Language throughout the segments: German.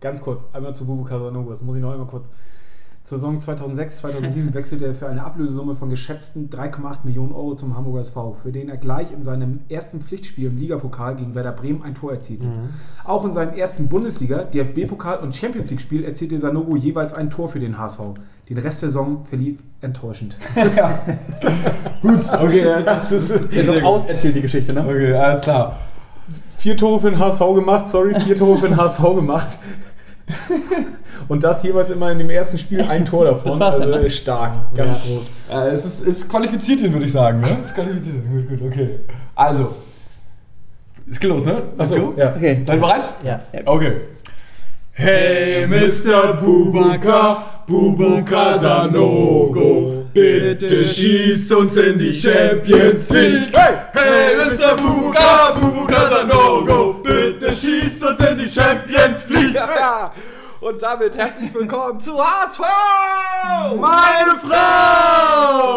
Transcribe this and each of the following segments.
ganz kurz, einmal zu Bubu Casanova, das muss ich noch einmal kurz. Zur Saison 2006, 2007 wechselte er für eine Ablösesumme von geschätzten 3,8 Millionen Euro zum Hamburger SV, für den er gleich in seinem ersten Pflichtspiel im Ligapokal gegen Werder Bremen ein Tor erzielte. Mhm. Auch in seinem ersten Bundesliga, DFB-Pokal und Champions League-Spiel erzielte Sanogo jeweils ein Tor für den HSV. Den Rest der Saison verlief enttäuschend. ja. Gut, okay, das ist, ist, ist noch auserzählt, die Geschichte, ne? Okay, alles klar. Vier Tore für den HSV gemacht, sorry, vier Tore für den HSV gemacht. Und das jeweils immer in dem ersten Spiel ein Tor davon. Das war's dann, also ne? stark, ganz ja. groß. Ja, es ist, ist qualifiziert ihn, würde ich sagen. Ne? Ist qualifiziert Gut, gut, okay. Also. Es geht los, ne? Achso, ja. Okay. Seid ihr bereit? Ja. Okay. Hey, Mr. Bubaka, Bubaka Sanogo, bitte schieß uns in die Champions League. Hey, hey, Mr. Bubaka, Bubaka Sanogo, bitte schieß uns in die Champions League. Ja. Und damit herzlich willkommen zu HSV! Meine Frau!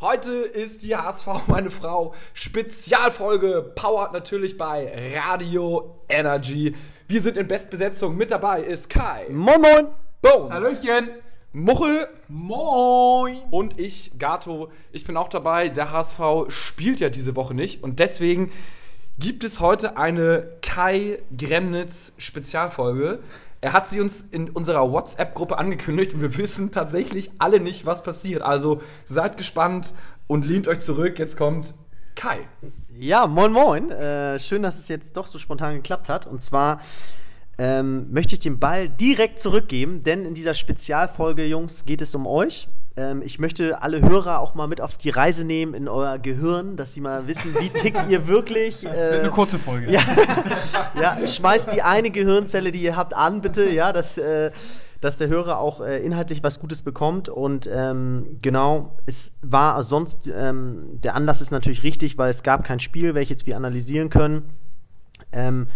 Heute ist die HSV, meine Frau, Spezialfolge, powered natürlich bei Radio Energy. Wir sind in Bestbesetzung. Mit dabei ist Kai. Moin, moin. Bones. Hallöchen. Muchel. Moin. Und ich, Gato. Ich bin auch dabei. Der HSV spielt ja diese Woche nicht. Und deswegen gibt es heute eine Kai Gremnitz Spezialfolge. Er hat sie uns in unserer WhatsApp-Gruppe angekündigt und wir wissen tatsächlich alle nicht, was passiert. Also seid gespannt und lehnt euch zurück. Jetzt kommt Kai. Ja, moin moin. Äh, schön, dass es jetzt doch so spontan geklappt hat. Und zwar ähm, möchte ich den Ball direkt zurückgeben, denn in dieser Spezialfolge, Jungs, geht es um euch. Ähm, ich möchte alle Hörer auch mal mit auf die Reise nehmen in euer Gehirn, dass sie mal wissen, wie tickt ihr wirklich. Äh, eine kurze Folge. Ja, ja, schmeißt die eine Gehirnzelle, die ihr habt, an, bitte, ja, dass, äh, dass der Hörer auch äh, inhaltlich was Gutes bekommt. Und ähm, genau, es war sonst, ähm, der Anlass ist natürlich richtig, weil es gab kein Spiel, welches wir analysieren können. Ähm,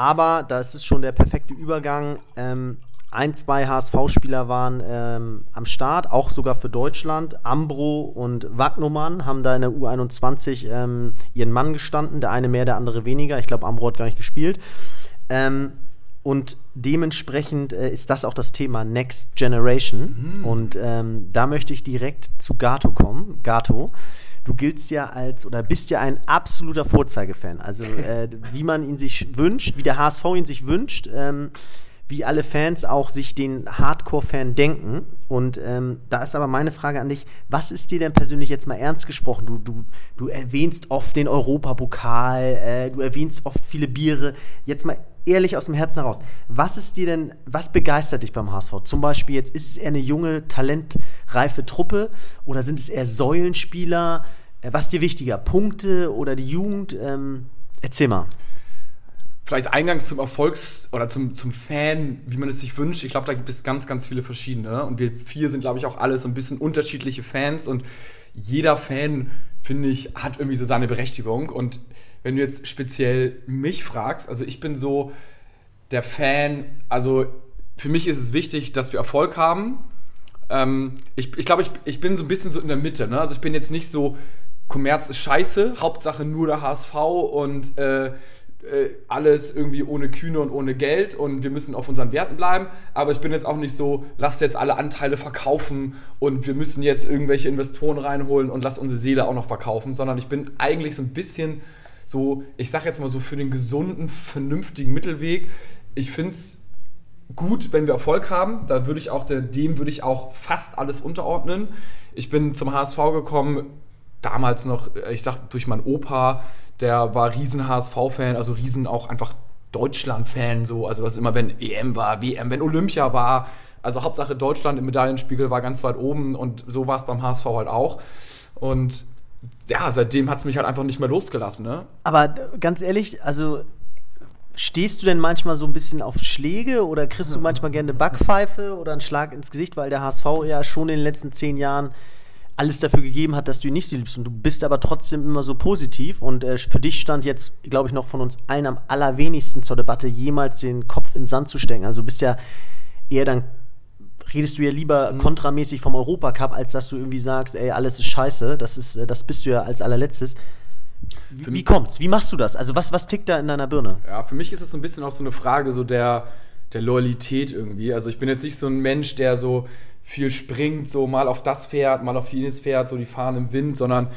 aber das ist schon der perfekte Übergang. Ähm, ein, zwei HSV-Spieler waren ähm, am Start, auch sogar für Deutschland. Ambro und Wagnumann haben da in der U21 ähm, ihren Mann gestanden. Der eine mehr, der andere weniger. Ich glaube, Ambro hat gar nicht gespielt. Ähm, und dementsprechend äh, ist das auch das Thema Next Generation. Mhm. Und ähm, da möchte ich direkt zu Gato kommen. Gato, du giltst ja als oder bist ja ein absoluter Vorzeigefan. Also äh, wie man ihn sich wünscht, wie der HSV ihn sich wünscht. Ähm, wie alle Fans auch sich den Hardcore-Fan denken. Und ähm, da ist aber meine Frage an dich: Was ist dir denn persönlich jetzt mal ernst gesprochen? Du, du, du erwähnst oft den Europapokal, äh, du erwähnst oft viele Biere. Jetzt mal ehrlich aus dem Herzen heraus: Was ist dir denn, was begeistert dich beim HSV? Zum Beispiel jetzt, ist es eher eine junge, talentreife Truppe oder sind es eher Säulenspieler? Äh, was ist dir wichtiger? Punkte oder die Jugend? Ähm, erzähl mal vielleicht eingangs zum Erfolgs- oder zum, zum Fan, wie man es sich wünscht. Ich glaube, da gibt es ganz, ganz viele verschiedene. Und wir vier sind, glaube ich, auch alle so ein bisschen unterschiedliche Fans. Und jeder Fan, finde ich, hat irgendwie so seine Berechtigung. Und wenn du jetzt speziell mich fragst, also ich bin so der Fan, also für mich ist es wichtig, dass wir Erfolg haben. Ähm, ich ich glaube, ich, ich bin so ein bisschen so in der Mitte. Ne? Also ich bin jetzt nicht so, Kommerz ist scheiße, Hauptsache nur der HSV und äh, äh, alles irgendwie ohne Kühne und ohne Geld und wir müssen auf unseren Werten bleiben. Aber ich bin jetzt auch nicht so, lasst jetzt alle Anteile verkaufen und wir müssen jetzt irgendwelche Investoren reinholen und lasst unsere Seele auch noch verkaufen, sondern ich bin eigentlich so ein bisschen so, ich sag jetzt mal so für den gesunden, vernünftigen Mittelweg. Ich finde es gut, wenn wir Erfolg haben. Da würde ich auch, dem würde ich auch fast alles unterordnen. Ich bin zum HSV gekommen, damals noch, ich sag durch meinen Opa, der war riesen HSV-Fan, also riesen auch einfach Deutschland-Fan, so, also was immer, wenn EM war, WM, wenn Olympia war, also Hauptsache Deutschland im Medaillenspiegel war ganz weit oben und so war es beim HSV halt auch. Und ja, seitdem hat es mich halt einfach nicht mehr losgelassen, ne? Aber ganz ehrlich, also Stehst du denn manchmal so ein bisschen auf Schläge oder kriegst du manchmal gerne eine Backpfeife oder einen Schlag ins Gesicht, weil der HSV ja schon in den letzten zehn Jahren alles dafür gegeben hat, dass du ihn nicht liebst. Und du bist aber trotzdem immer so positiv. Und äh, für dich stand jetzt, glaube ich, noch von uns allen am allerwenigsten zur Debatte, jemals den Kopf in den Sand zu stecken. Also du bist ja eher dann, redest du ja lieber mhm. kontramäßig vom Europacup, als dass du irgendwie sagst, ey, alles ist scheiße. Das, ist, äh, das bist du ja als allerletztes. Wie, wie kommt's? Wie machst du das? Also was, was tickt da in deiner Birne? Ja, für mich ist es so ein bisschen auch so eine Frage so der der Loyalität irgendwie. Also ich bin jetzt nicht so ein Mensch, der so viel springt, so mal auf das Pferd, mal auf jenes Pferd, so die fahren im Wind, sondern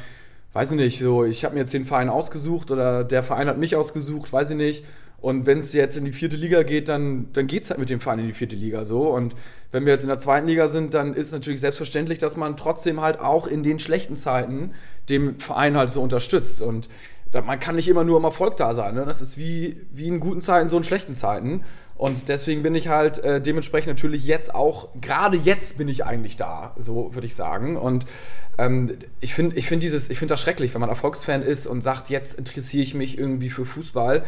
weiß ich nicht, so ich habe mir jetzt den Verein ausgesucht oder der Verein hat mich ausgesucht, weiß ich nicht. Und wenn es jetzt in die vierte Liga geht, dann, dann geht es halt mit dem Verein in die vierte Liga so. Und wenn wir jetzt in der zweiten Liga sind, dann ist natürlich selbstverständlich, dass man trotzdem halt auch in den schlechten Zeiten dem Verein halt so unterstützt. Und man kann nicht immer nur im Erfolg da sein. Ne? Das ist wie, wie in guten Zeiten, so in schlechten Zeiten. Und deswegen bin ich halt äh, dementsprechend natürlich jetzt auch, gerade jetzt bin ich eigentlich da, so würde ich sagen. Und ähm, ich finde ich find dieses, ich finde das schrecklich, wenn man Erfolgsfan ist und sagt, jetzt interessiere ich mich irgendwie für Fußball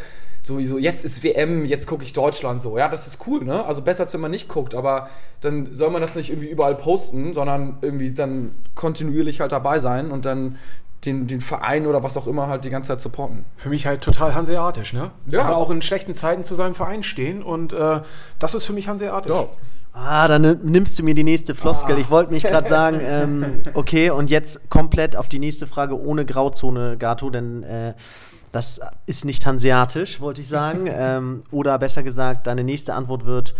sowieso, jetzt ist WM, jetzt gucke ich Deutschland so. Ja, das ist cool, ne? Also besser, als wenn man nicht guckt, aber dann soll man das nicht irgendwie überall posten, sondern irgendwie dann kontinuierlich halt dabei sein und dann den, den Verein oder was auch immer halt die ganze Zeit supporten. Für mich halt total hanseatisch, ne? Ja. Also auch in schlechten Zeiten zu seinem Verein stehen und äh, das ist für mich hanseatisch. Ja. Ah, dann nimm- nimmst du mir die nächste Floskel. Ich wollte mich gerade sagen, ähm, okay, und jetzt komplett auf die nächste Frage ohne Grauzone, Gato, denn äh, das ist nicht hanseatisch, wollte ich sagen. ähm, oder besser gesagt, deine nächste Antwort wird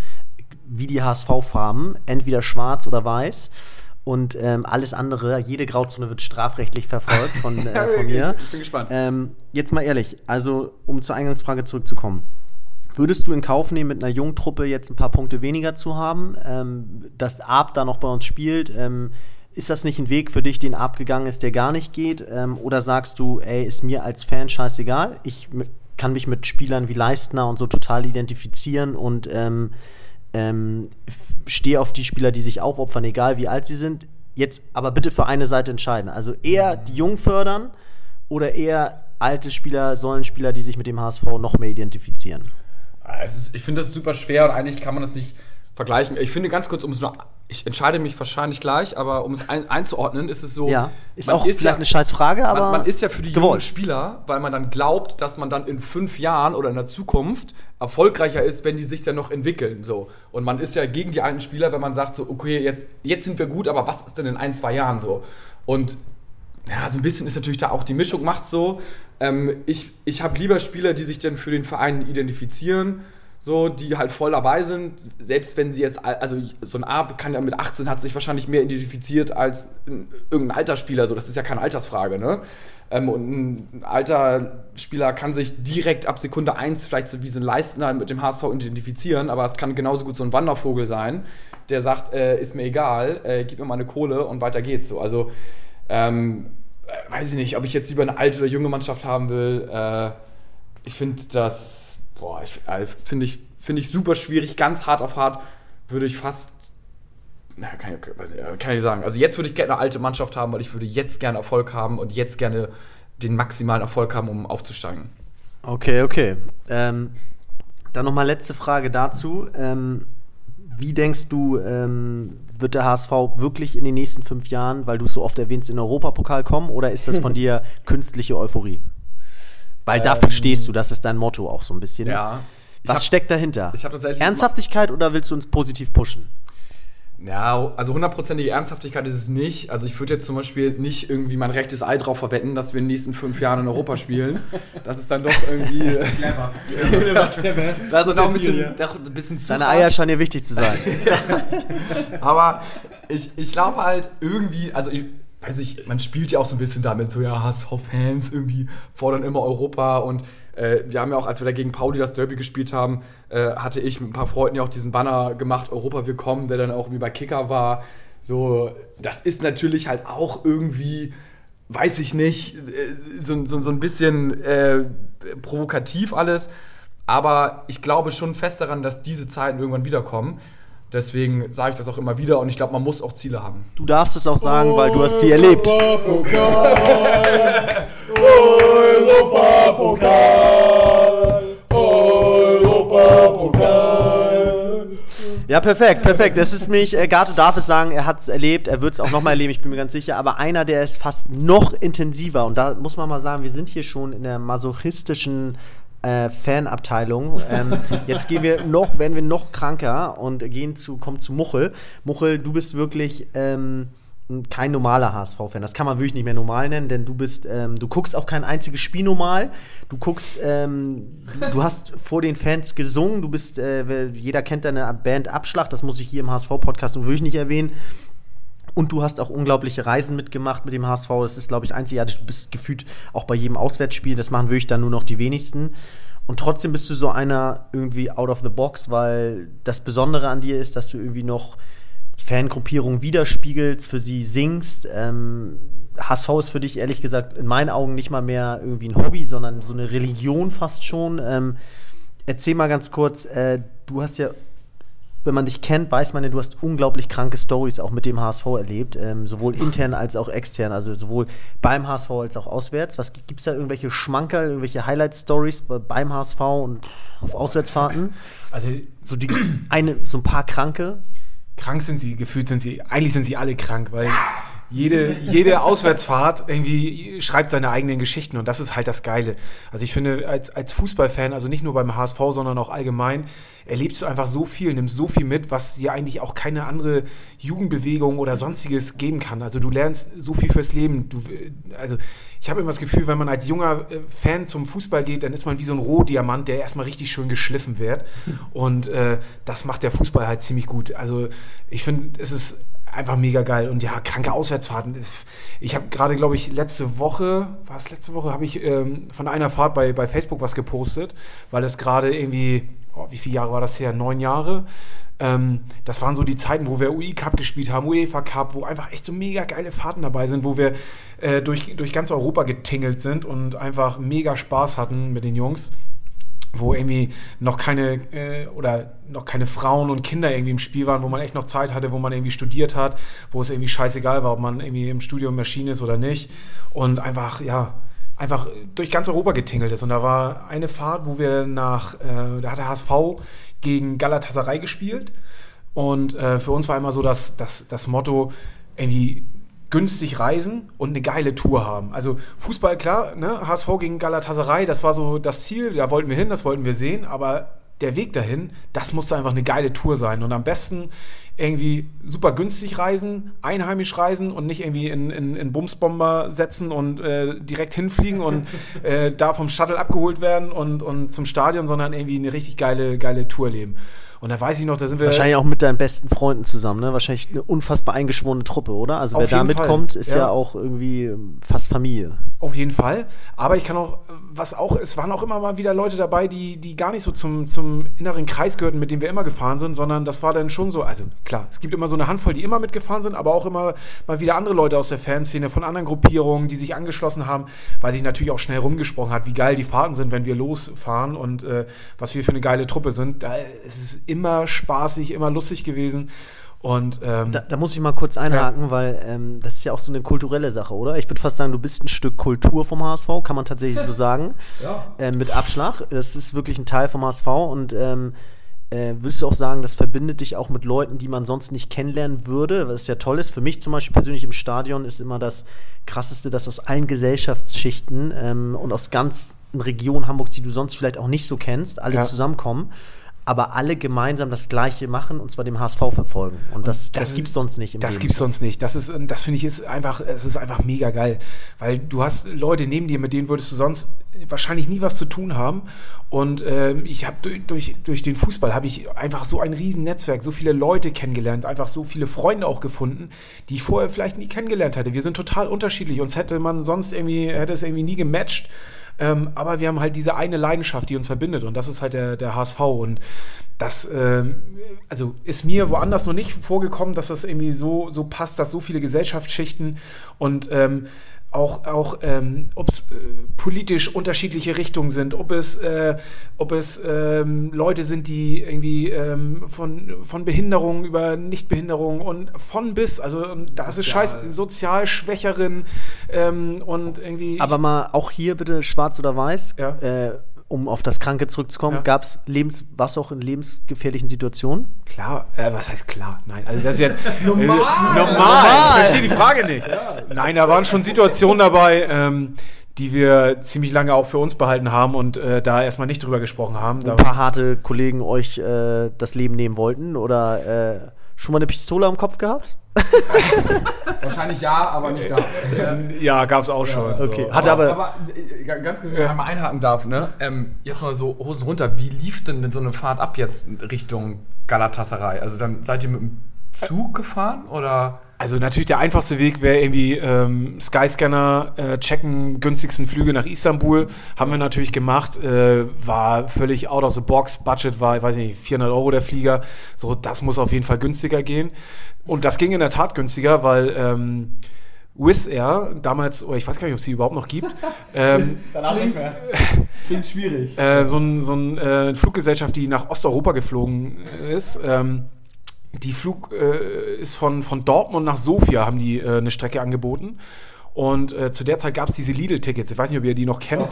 wie die HSV-Farben, entweder schwarz oder weiß. Und ähm, alles andere, jede Grauzone wird strafrechtlich verfolgt von, äh, von mir. Ich bin gespannt. Ähm, jetzt mal ehrlich, also um zur Eingangsfrage zurückzukommen. Würdest du in Kauf nehmen, mit einer jungen Truppe jetzt ein paar Punkte weniger zu haben, ähm, dass Arp da noch bei uns spielt? Ist das nicht ein Weg für dich, den Arp gegangen ist, der gar nicht geht? Ähm, oder sagst du, ey, ist mir als Fan scheißegal? Ich kann mich mit Spielern wie Leistner und so total identifizieren und ähm, ähm, stehe auf die Spieler, die sich aufopfern, egal wie alt sie sind. Jetzt aber bitte für eine Seite entscheiden. Also eher die Jungen fördern oder eher alte Spieler, Säulenspieler, die sich mit dem HSV noch mehr identifizieren. Ah, ist, ich finde das super schwer und eigentlich kann man das nicht vergleichen. Ich finde ganz kurz, um es nur, ich entscheide mich wahrscheinlich gleich, aber um es ein, einzuordnen, ist es so. Ja, ist auch vielleicht eine scheiß Frage, aber man, man ist ja für die jungen. Spieler, weil man dann glaubt, dass man dann in fünf Jahren oder in der Zukunft erfolgreicher ist, wenn die sich dann noch entwickeln. So. Und man ist ja gegen die alten Spieler, wenn man sagt, so, okay, jetzt, jetzt sind wir gut, aber was ist denn in ein, zwei Jahren so? Und ja, so ein bisschen ist natürlich da auch die Mischung macht so. Ähm, ich ich habe lieber Spieler, die sich dann für den Verein identifizieren, so, die halt voll dabei sind, selbst wenn sie jetzt, al- also so ein Arp kann ja mit 18 hat sich wahrscheinlich mehr identifiziert als ein, irgendein alter Spieler, so, das ist ja keine Altersfrage, ne? Ähm, und ein alter Spieler kann sich direkt ab Sekunde 1 vielleicht so wie so ein Leistner mit dem HSV identifizieren, aber es kann genauso gut so ein Wandervogel sein, der sagt, äh, ist mir egal, äh, gib mir mal eine Kohle und weiter geht's so. Also, ähm, äh, weiß ich nicht, ob ich jetzt lieber eine alte oder junge Mannschaft haben will. Äh, ich finde das, boah, ich, äh, finde ich, finde ich super schwierig, ganz hart auf hart würde ich fast, na, kann ich, weiß nicht, äh, kann ich sagen. Also jetzt würde ich gerne eine alte Mannschaft haben, weil ich würde jetzt gerne Erfolg haben und jetzt gerne den maximalen Erfolg haben, um aufzusteigen. Okay, okay. Ähm, dann nochmal letzte Frage dazu. Ähm, wie denkst du, ähm, wird der HSV wirklich in den nächsten fünf Jahren, weil du es so oft erwähnst, in den Europapokal kommen oder ist das von dir künstliche Euphorie? Weil dafür stehst du, das ist dein Motto auch so ein bisschen. Ja. Was hab- steckt dahinter? ich hab tatsächlich- Ernsthaftigkeit oder willst du uns positiv pushen? Ja, also hundertprozentige Ernsthaftigkeit ist es nicht. Also ich würde jetzt zum Beispiel nicht irgendwie mein rechtes Ei drauf verwetten, dass wir in den nächsten fünf Jahren in Europa spielen. Das ist dann doch irgendwie. Clever. Das ist doch ein bisschen, doch ein bisschen zu Deine hart. Eier scheinen dir wichtig zu sein. Aber ich, ich glaube halt irgendwie, also ich weiß nicht, man spielt ja auch so ein bisschen damit, so ja, HSV-Fans irgendwie fordern immer Europa und äh, wir haben ja auch, als wir da gegen Pauli das Derby gespielt haben, äh, hatte ich mit ein paar Freunden ja auch diesen Banner gemacht, Europa willkommen, der dann auch wie bei Kicker war. So, das ist natürlich halt auch irgendwie, weiß ich nicht, äh, so, so, so ein bisschen äh, provokativ alles. Aber ich glaube schon fest daran, dass diese Zeiten irgendwann wiederkommen. Deswegen sage ich das auch immer wieder und ich glaube, man muss auch Ziele haben. Du darfst es auch sagen, weil du hast sie erlebt. Europapokal, Europapokal, Europapokal. Ja, perfekt, perfekt. Das ist mich, äh, Gato darf es sagen, er hat es erlebt, er wird es auch nochmal erleben, ich bin mir ganz sicher. Aber einer, der ist fast noch intensiver. Und da muss man mal sagen, wir sind hier schon in der masochistischen äh, Fanabteilung. Ähm, jetzt gehen wir noch, werden wir noch kranker und gehen zu, kommen zu Muchel. Muchel, du bist wirklich ähm, kein normaler HSV-Fan. Das kann man wirklich nicht mehr normal nennen, denn du bist, ähm, du guckst auch kein einziges Spiel normal. Du guckst, ähm, du, du hast vor den Fans gesungen. Du bist, äh, jeder kennt deine Band Abschlag. Das muss ich hier im HSV-Podcast wirklich nicht erwähnen. Und du hast auch unglaubliche Reisen mitgemacht mit dem HSV. Das ist, glaube ich, einzigartig. Du bist gefühlt auch bei jedem Auswärtsspiel. Das machen wirklich dann nur noch die wenigsten. Und trotzdem bist du so einer irgendwie out of the box, weil das Besondere an dir ist, dass du irgendwie noch Fangruppierung widerspiegelst, für sie singst. Ähm, HSV ist für dich ehrlich gesagt in meinen Augen nicht mal mehr irgendwie ein Hobby, sondern so eine Religion fast schon. Ähm, erzähl mal ganz kurz, äh, du hast ja, wenn man dich kennt, weiß man ja, du hast unglaublich kranke Stories auch mit dem HSV erlebt, ähm, sowohl intern als auch extern, also sowohl beim HSV als auch auswärts. Was gibt es da irgendwelche Schmankerl, irgendwelche Highlight-Stories beim HSV und auf Auswärtsfahrten? Also So, die, eine, so ein paar kranke. krank sind sie, gefühlt sind sie, eigentlich sind sie alle krank, weil jede, jede Auswärtsfahrt irgendwie schreibt seine eigenen Geschichten und das ist halt das Geile. Also ich finde, als, als Fußballfan, also nicht nur beim HSV, sondern auch allgemein, erlebst du einfach so viel, nimmst so viel mit, was dir eigentlich auch keine andere Jugendbewegung oder sonstiges geben kann. Also du lernst so viel fürs Leben. Du, also ich habe immer das Gefühl, wenn man als junger äh, Fan zum Fußball geht, dann ist man wie so ein Rohdiamant, der erstmal richtig schön geschliffen wird. Und äh, das macht der Fußball halt ziemlich gut. Also ich finde, es ist einfach mega geil. Und ja, kranke Auswärtsfahrten. Ich habe gerade, glaube ich, letzte Woche, war es letzte Woche, habe ich ähm, von einer Fahrt bei, bei Facebook was gepostet, weil es gerade irgendwie, oh, wie viele Jahre war das her? Neun Jahre. Ähm, das waren so die Zeiten, wo wir UI Cup gespielt haben, UEFA Cup, wo einfach echt so mega geile Fahrten dabei sind, wo wir äh, durch, durch ganz Europa getingelt sind und einfach mega Spaß hatten mit den Jungs wo irgendwie noch keine äh, oder noch keine Frauen und Kinder irgendwie im Spiel waren, wo man echt noch Zeit hatte, wo man irgendwie studiert hat, wo es irgendwie scheißegal war, ob man irgendwie im Studium Maschine ist oder nicht. Und einfach ja einfach durch ganz Europa getingelt ist. Und da war eine Fahrt, wo wir nach äh, da hat der HSV gegen Galatasaray gespielt. Und äh, für uns war immer so das, das, das Motto irgendwie günstig reisen und eine geile Tour haben. Also Fußball, klar, ne? HSV gegen Galatasaray, das war so das Ziel, da wollten wir hin, das wollten wir sehen, aber der Weg dahin, das musste einfach eine geile Tour sein. Und am besten irgendwie super günstig reisen, einheimisch reisen und nicht irgendwie in, in, in Bumsbomber setzen und äh, direkt hinfliegen und äh, da vom Shuttle abgeholt werden und, und zum Stadion, sondern irgendwie eine richtig geile, geile Tour leben. Und da weiß ich noch, da sind wir. Wahrscheinlich auch mit deinen besten Freunden zusammen, ne? Wahrscheinlich eine unfassbar eingeschworene Truppe, oder? Also wer da mitkommt, ist ja. ja. auch irgendwie ähm, fast Familie. Auf jeden Fall. Aber ich kann auch, was auch, es waren auch immer mal wieder Leute dabei, die, die gar nicht so zum, zum inneren Kreis gehörten, mit dem wir immer gefahren sind, sondern das war dann schon so, also klar, es gibt immer so eine Handvoll, die immer mitgefahren sind, aber auch immer mal wieder andere Leute aus der Fanszene, von anderen Gruppierungen, die sich angeschlossen haben, weil sich natürlich auch schnell rumgesprochen hat, wie geil die Fahrten sind, wenn wir losfahren und äh, was wir für eine geile Truppe sind. Da ist es immer spaßig, immer lustig gewesen. Und ähm, Da, da muss ich mal kurz einhaken, weil ähm, das ist ja auch so eine kulturelle Sache, oder? Ich würde fast sagen, du bist ein Stück Kultur vom HSV, kann man tatsächlich so sagen. Ja. Ähm, mit Abschlag. Das ist wirklich ein Teil vom HSV und ähm, äh, würdest du auch sagen, das verbindet dich auch mit Leuten, die man sonst nicht kennenlernen würde, was ja toll ist. Für mich zum Beispiel persönlich im Stadion ist immer das Krasseste, dass aus allen Gesellschaftsschichten ähm, und aus ganzen Regionen Hamburgs, die du sonst vielleicht auch nicht so kennst, alle Ja. zusammenkommen, aber alle gemeinsam das Gleiche machen und zwar dem HSV verfolgen. Und das, das, das gibt's sonst nicht im Das Leben. gibt's sonst nicht. Das ist, das finde ich ist einfach, es ist einfach mega geil, weil du hast Leute neben dir, mit denen würdest du sonst wahrscheinlich nie was zu tun haben. Und ähm, ich habe durch, durch, durch den Fußball habe ich einfach so ein riesen Netzwerk, so viele Leute kennengelernt, einfach so viele Freunde auch gefunden, die ich vorher vielleicht nie kennengelernt hätte. Wir sind total unterschiedlich. Uns hätte man sonst irgendwie hätte es irgendwie nie gematcht. Ähm, aber wir haben halt diese eine Leidenschaft, die uns verbindet und das ist halt der, der HSV und das ähm, also ist mir woanders noch nicht vorgekommen, dass das irgendwie so, so passt, dass so viele Gesellschaftsschichten und ähm, auch, auch ähm, ob es äh, politisch unterschiedliche Richtungen sind, ob es, äh, ob es ähm, Leute sind, die irgendwie ähm, von, von Behinderung über Nichtbehinderung und von bis, also und das ist scheiß sozial Schwächeren ähm, und irgendwie. Aber mal auch hier bitte schwarz oder weiß, Ja. äh, um auf das Kranke zurückzukommen, Ja. gab's Lebens, warst du auch in lebensgefährlichen Situationen? Klar, äh, was heißt klar? Nein, also das ist jetzt normal. Äh, normal. Ich verstehe die Frage nicht. Nein, da waren schon Situationen dabei, ähm, die wir ziemlich lange auch für uns behalten haben und äh, da erstmal nicht drüber gesprochen haben. Wo Da, ein paar harte Kollegen euch äh, das Leben nehmen wollten oder äh, Schon mal eine Pistole am Kopf gehabt? Wahrscheinlich ja, aber nicht da. Ja, gab's auch schon. Okay. So. Hatte aber, Aber äh, ganz kurz, wenn ich mal einhaken darf, ne? Ähm, jetzt mal so Hosen runter. Wie lief denn, denn so eine Fahrt ab jetzt Richtung Galatasaray? Also dann seid ihr mit dem Zug gefahren oder? Also natürlich der einfachste Weg wäre irgendwie ähm, Skyscanner äh, checken, günstigsten Flüge nach Istanbul. Haben wir natürlich gemacht. Äh, war völlig out of the box. Budget war, ich weiß nicht, 400 Euro der Flieger. So, das muss auf jeden Fall günstiger gehen. Und das ging in der Tat günstiger, weil ähm, Wizz Air damals, oder ich weiß gar nicht, ob es sie überhaupt noch gibt, ähm, Klingt schwierig. äh, so ein, so ein äh, Fluggesellschaft, die nach Osteuropa geflogen ist. Ähm, die Flug äh, ist von, von Dortmund nach Sofia, haben die äh, eine Strecke angeboten. Und äh, zu der Zeit gab es diese Lidl-Tickets. Ich weiß nicht, ob ihr die noch kennt.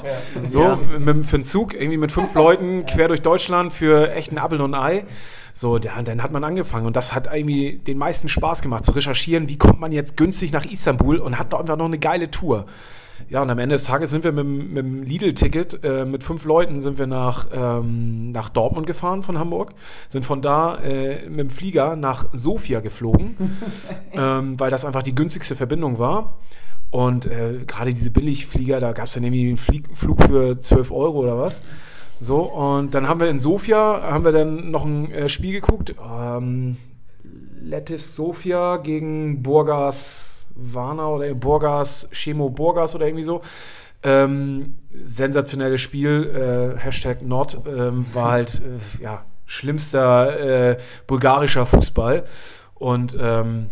So, Ja. mit, für einen Zug, irgendwie mit fünf Leuten quer durch Deutschland für echt ein Appel und ein Ei. So, ja, dann hat man angefangen und das hat irgendwie den meisten Spaß gemacht, zu recherchieren, wie kommt man jetzt günstig nach Istanbul und hat einfach noch eine geile Tour. Ja, und am Ende des Tages sind wir mit, dem- mit dem Lidl-Ticket, äh, mit fünf Leuten sind wir nach, ähm, nach Dortmund gefahren von Hamburg, sind von da äh, mit dem Flieger nach Sofia geflogen, ähm, weil das einfach die günstigste Verbindung war. Und äh, gerade diese Billigflieger, da gab es dann irgendwie einen Flieg Flug für 12 Euro oder was. So, und dann haben wir in Sofia, haben wir dann noch ein äh, Spiel geguckt. Ähm, Letis Sofia gegen Burgas Varna oder Burgas, Chemo Burgas oder irgendwie so. Ähm, sensationelles Spiel, äh, Hashtag Not, ähm, war halt, äh, ja, schlimmster äh, bulgarischer Fußball. Und ähm,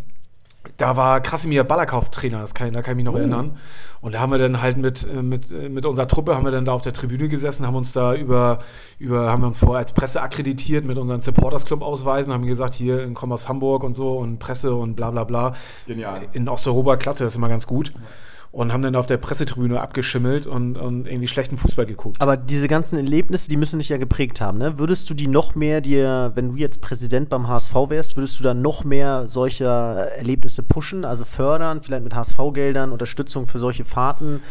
da war Krasimir Balakov Trainer, das kann, da kann ich mich noch erinnern. Und da haben wir dann halt mit, äh, mit, äh, mit unserer Truppe haben wir dann da auf der Tribüne gesessen, haben uns da über, über haben wir uns vorher als Presse akkreditiert mit unseren Supporters Club Ausweisen, haben gesagt, hier, ich komme aus Hamburg und so und Presse und bla bla bla. Genial. In Osteuropa klappte das immer ganz gut. Und haben dann auf der Pressetribüne abgeschimmelt und, und irgendwie schlechten Fußball geguckt. aber diese ganzen Erlebnisse, die müssen dich ja geprägt haben, ne? Würdest du die noch mehr dir, wenn du jetzt Präsident beim HSV wärst, würdest du da noch mehr solcher Erlebnisse pushen, also fördern, vielleicht mit HSV-Geldern, Unterstützung für solche Fahrten?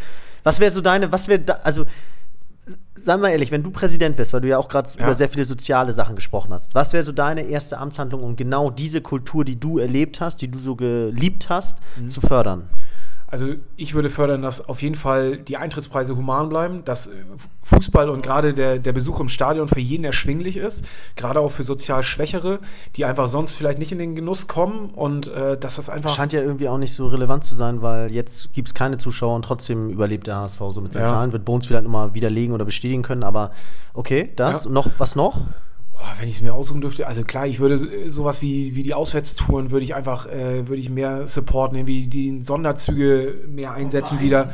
Was wäre so deine, was wäre da, also Sei mal ehrlich, wenn du Präsident wärst, weil du ja auch gerade Ja. über sehr viele soziale Sachen gesprochen hast, was wäre so deine erste Amtshandlung, um genau diese Kultur, die du erlebt hast, die du so geliebt hast, zu fördern? Also ich würde fördern, dass auf jeden Fall die Eintrittspreise human bleiben, dass äh, Fußball und gerade der, der Besuch im Stadion für jeden erschwinglich ist, gerade auch für sozial Schwächere, die einfach sonst vielleicht nicht in den Genuss kommen und äh, dass das einfach... Scheint ja irgendwie auch nicht so relevant zu sein, weil jetzt gibt es keine Zuschauer und trotzdem überlebt der HSV so mit seinen Ja. Zahlen. Wird Bones vielleicht nochmal widerlegen oder bestätigen können, aber okay, das. Ja. Noch, was noch? Boah, wenn ich es mir aussuchen dürfte, also klar, ich würde äh, sowas wie, wie die Auswärtstouren würde ich einfach, äh, würde ich mehr supporten, irgendwie die Sonderzüge mehr einsetzen wieder.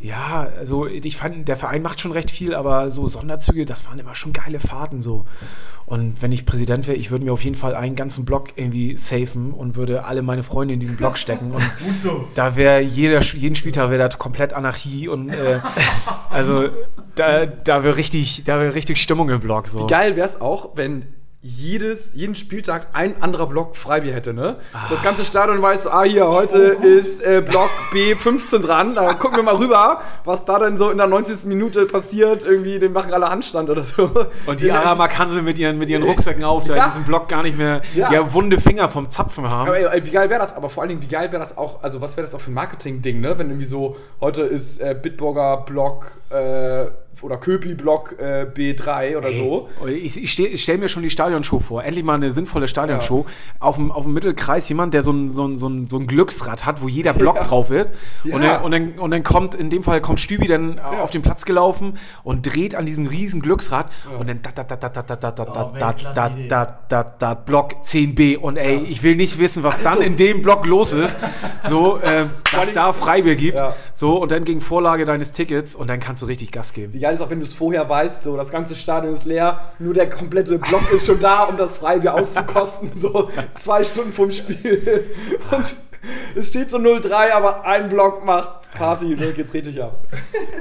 Ja, also ich fand, der Verein macht schon recht viel, aber so Sonderzüge, das waren immer schon geile Fahrten so. Und wenn ich Präsident wäre, ich würde mir auf jeden Fall einen ganzen Block irgendwie safen und würde alle meine Freunde in diesen Block stecken. Und da wäre jeder, jeden Spieltag wäre da komplett Anarchie und äh, also da, da wäre richtig, da wäre richtig Stimmung im Block so. Wie geil wäre es auch, wenn jedes, jeden Spieltag ein anderer Block Freibier hätte, ne? Das ganze Stadion weiß, so, ah, hier, heute ist äh, Block B15 dran. Da gucken wir mal rüber, was da denn so in der 90. Minute passiert. Irgendwie, den machen alle Handstand oder so. Und die Araber mit ihren, mit ihren Rucksäcken auf, da Ja. in diesem Block gar nicht mehr, Ja. die ja wunde Finger vom Zapfen haben. Aber ey, wie geil wäre das? Aber vor allen Dingen, wie geil wäre das auch, also was wäre das auch für ein Marketing-Ding, ne? Wenn irgendwie so, heute ist äh, Bitburger Block äh, oder Köpi Block äh, B3 oder so. Ich, ich, steh- ich stelle mir schon die Stadionshow vor. Endlich mal eine sinnvolle Stadionshow. Auf, dem, auf dem Mittelkreis jemand, der so ein, so, ein, so, ein, so ein Glücksrad hat, wo jeder Block drauf ist. Und, Ja. dann, und, dann, und dann kommt, in dem Fall kommt Stübi dann äh, auf den Platz gelaufen und dreht an diesem riesen Glücksrad und dann da, da, da, da, da, da, da, da, da, da, da, da, da, da, Block 10b. Und ey, ich will nicht wissen, was dann so. in dem Block los ist. So, äh, dass da Freibier gibt. Ja. So, und dann gegen Vorlage deines Tickets und dann kannst du richtig Gas geben. Geil ist auch, wenn du es vorher weißt, so das ganze Stadion ist leer, nur der komplette Block ist schon da, um das Freibier auszukosten, so zwei Stunden vorm Spiel. Und es steht so 0-3, aber ein Block macht Party, ne, geht's richtig ab.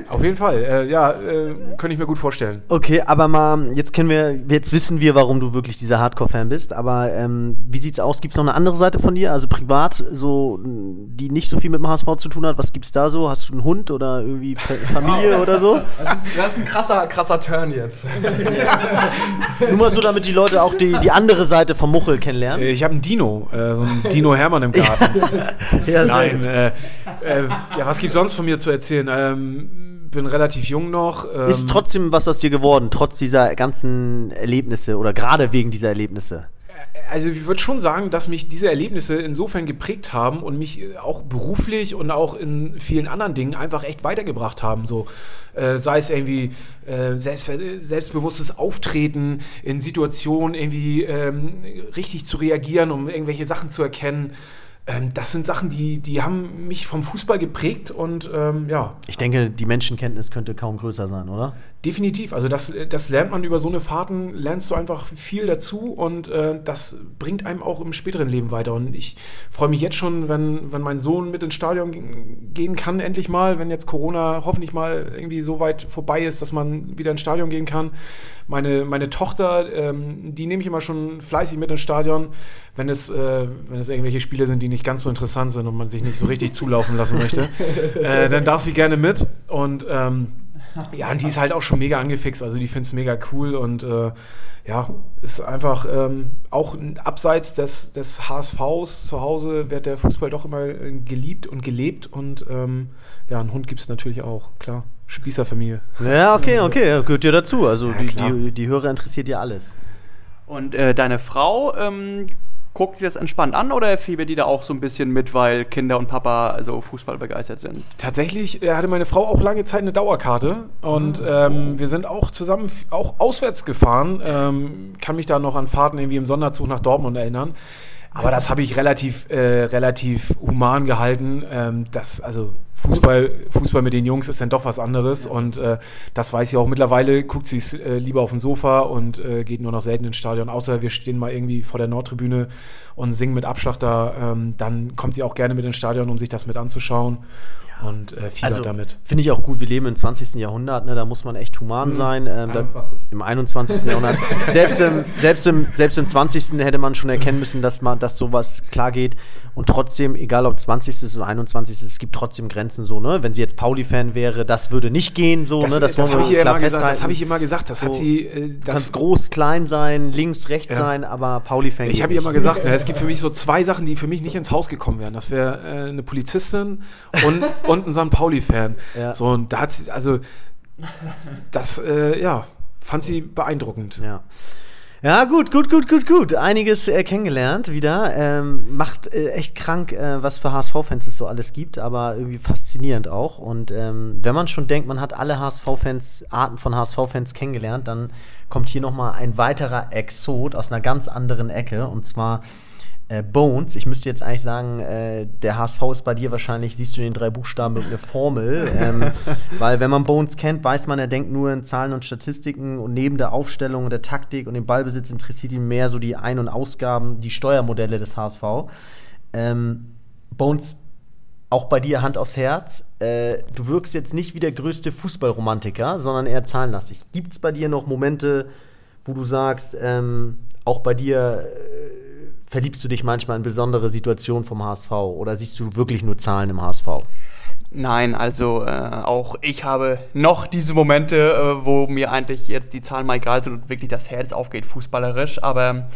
Auf jeden Fall, äh, ja, äh, könnte ich mir gut vorstellen. Okay, aber mal, jetzt kennen wir, jetzt wissen wir, warum du wirklich dieser Hardcore-Fan bist, aber ähm, wie sieht's aus? Gibt's noch eine andere Seite von dir, also privat, so, die nicht so viel mit dem HSV zu tun hat? Was gibt's da so? Hast du einen Hund oder irgendwie Fa- Familie oder so? Das ist, das ist ein krasser, krasser Turn jetzt. Nur mal so, damit die Leute auch die, die andere Seite vom Muchel kennenlernen. Äh, Ich habe einen Dino, äh, so einen Dino Hermann im Garten. Ja, Nein, äh, äh, ja, was gibt's sonst von mir zu erzählen? Ähm, bin relativ jung noch. Ähm, Ist trotzdem was aus dir geworden, trotz dieser ganzen Erlebnisse oder gerade wegen dieser Erlebnisse. also ich würde schon sagen, dass mich diese Erlebnisse insofern geprägt haben und mich äh, auch beruflich und auch in vielen anderen Dingen einfach echt weitergebracht haben. So äh, sei es irgendwie äh, selbst, selbstbewusstes Auftreten in Situationen irgendwie ähm, richtig zu reagieren, um irgendwelche Sachen zu erkennen. Ähm, das sind Sachen, die, die haben mich vom Fußball geprägt und ähm, ja, Ich denke, die Menschenkenntnis könnte kaum größer sein, oder? Definitiv. Also das, das lernt man über so eine Fahrten, lernst du einfach viel dazu und äh, das bringt einem auch im späteren Leben weiter. Und ich freue mich jetzt schon, wenn, wenn mein Sohn mit ins Stadion gehen kann, endlich mal, wenn jetzt Corona hoffentlich mal irgendwie so weit vorbei ist, dass man wieder ins Stadion gehen kann. Meine, meine Tochter, ähm, die nehme ich immer schon fleißig mit ins Stadion, wenn es, äh, wenn es irgendwelche Spiele sind, die nicht ganz so interessant sind und man sich nicht so richtig zulaufen lassen möchte. Äh, dann darf sie gerne mit und ähm, ja, und die ist halt auch schon mega angefixt, also die findet es mega cool und äh, ja, ist einfach ähm, auch abseits des, des HSVs zu Hause wird der Fußball doch immer äh, geliebt und gelebt und ähm, ja, einen Hund gibt es natürlich auch, klar. Spießerfamilie. Ja, okay, okay, gehört dir dazu. Also Ja, die, die, die Hörer interessiert ja alles. Und äh, deine Frau, ähm, guckt dir das entspannt an oder fiebert die da auch so ein bisschen mit, weil Kinder und Papa also Fußball begeistert sind? Tatsächlich äh, hatte meine Frau auch lange Zeit eine Dauerkarte und ähm, wir sind auch zusammen auch auswärts gefahren. Ähm, kann mich da noch an Fahrten irgendwie im Sonderzug nach Dortmund erinnern. Aber das habe ich relativ, äh, relativ human gehalten. Ähm, das, also Fußball, Fußball mit den Jungs ist dann doch was anderes und äh, das weiß sie auch mittlerweile. Guckt sie es äh, lieber auf dem Sofa und äh, geht nur noch selten ins Stadion. Außer wir stehen mal irgendwie vor der Nordtribüne und singen mit Abschlag da. Ähm, dann kommt sie auch gerne mit ins Stadion, um sich das mit anzuschauen und äh, fiebert Also damit. finde ich auch gut, wir leben im 20. Jahrhundert, ne, da muss man echt human sein. Ähm, da, 21. Im 21. Jahrhundert. Selbst im, selbst, im, selbst im 20. hätte man schon erkennen müssen, dass, man, dass sowas klar geht. Und trotzdem, egal ob 20. oder 21. es gibt trotzdem Grenzen so, ne? Wenn sie jetzt Pauli-Fan wäre, das würde nicht gehen, so, Das, ne? das, wollen habe wir ich ihr klar immer gesagt. Das habe ich immer gesagt. Das hat So, sie. Äh, Du das, kannst groß, klein sein, links, rechts Ja. sein, aber Pauli-Fan Ich habe ihr immer gesagt, ne, es gibt für mich so zwei Sachen, die für mich nicht ins Haus gekommen wären. Das wäre äh, eine Polizistin und, und ein St. Pauli-Fan. Ja. So, und da hat sie, also, das, äh, ja, fand sie beeindruckend. Ja. Ja, gut, gut, gut, gut, gut. Einiges äh, kennengelernt wieder. Ähm, macht äh, echt krank, äh, was für HSV-Fans es so alles gibt, aber irgendwie faszinierend auch. Und ähm, wenn man schon denkt, man hat alle HSV-Fans, Arten von HSV-Fans kennengelernt, dann kommt hier nochmal ein weiterer Exot aus einer ganz anderen Ecke. Und zwar äh, Bones. Ich müsste jetzt eigentlich sagen, äh, der HSV ist bei dir wahrscheinlich, siehst du in den drei Buchstaben irgendeine Formel. ähm, weil wenn man Bones kennt, weiß man, er denkt nur in Zahlen und Statistiken und neben der Aufstellung und der Taktik und dem Ballbesitz interessiert ihn mehr so die Ein- und Ausgaben, die Steuermodelle des HSV. Ähm, Bones, auch bei dir Hand aufs Herz. Äh, du wirkst jetzt nicht wie der größte Fußballromantiker, sondern eher zahlenlastig. Gibt es bei dir noch Momente, wo du sagst, ähm, auch bei dir äh, verliebst du dich manchmal in besondere Situationen vom HSV oder siehst du wirklich nur Zahlen im HSV? Nein, also äh, auch ich habe noch diese Momente, äh, wo mir eigentlich jetzt die Zahlen mal egal sind und wirklich das Herz aufgeht, fußballerisch, aber